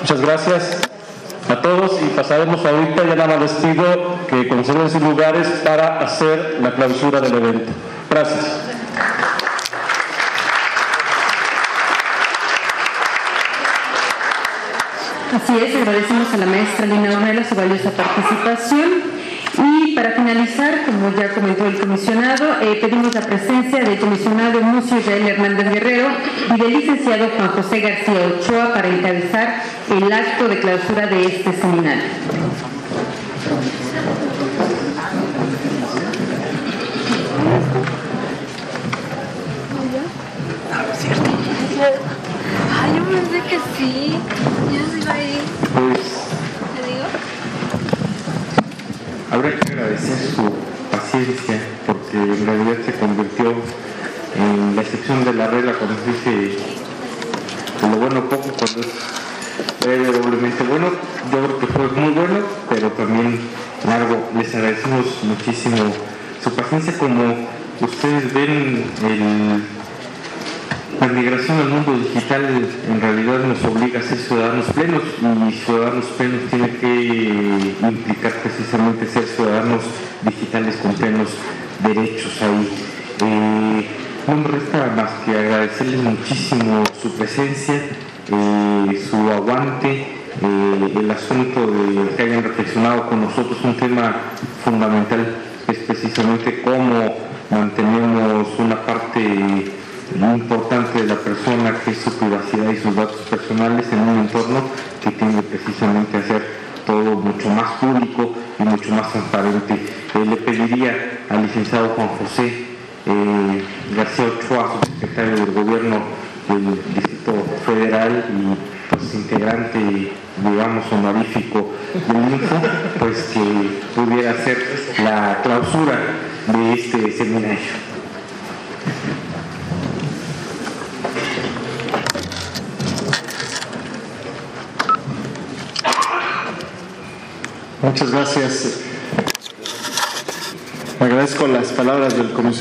Muchas gracias a todos y pasaremos ahorita, ya nada más les pido que conserven sus lugares para hacer la clausura del evento. Gracias. Así es, agradecemos a la maestra Lina Ornella su valiosa participación. Y para finalizar, como ya comentó el comisionado, eh, pedimos la presencia del comisionado Mucio Israel Hernández Guerrero y del licenciado Juan José García Ochoa para encabezar el acto de clausura de este seminario. Ay, yo pensé que sí. Ya se iba a ir. Habrá que agradecer su paciencia porque en realidad se convirtió en la excepción de la regla cuando se dice lo bueno poco cuando es breve doblemente bueno. Yo creo que fue muy bueno, pero también largo. Les agradecemos muchísimo su paciencia como ustedes ven el la migración al mundo digital en realidad nos obliga a ser ciudadanos plenos y ciudadanos plenos tiene que implicar precisamente ser ciudadanos digitales con plenos derechos ahí. Eh, no me resta más que agradecerles muchísimo su presencia, eh, su aguante, eh, el asunto de que hayan reflexionado con nosotros, un tema fundamental es precisamente cómo mantenemos una parte muy importante de la persona que es su privacidad y sus datos personales en un entorno que tiene precisamente hacer todo mucho más público y mucho más transparente. Eh, le pediría al licenciado Juan José eh, García Ochoa, subsecretario del Gobierno del Distrito Federal y pues integrante, digamos, honorífico del INFO, pues que pudiera hacer la clausura de este seminario. Muchas gracias. Agradezco las palabras del comisionado.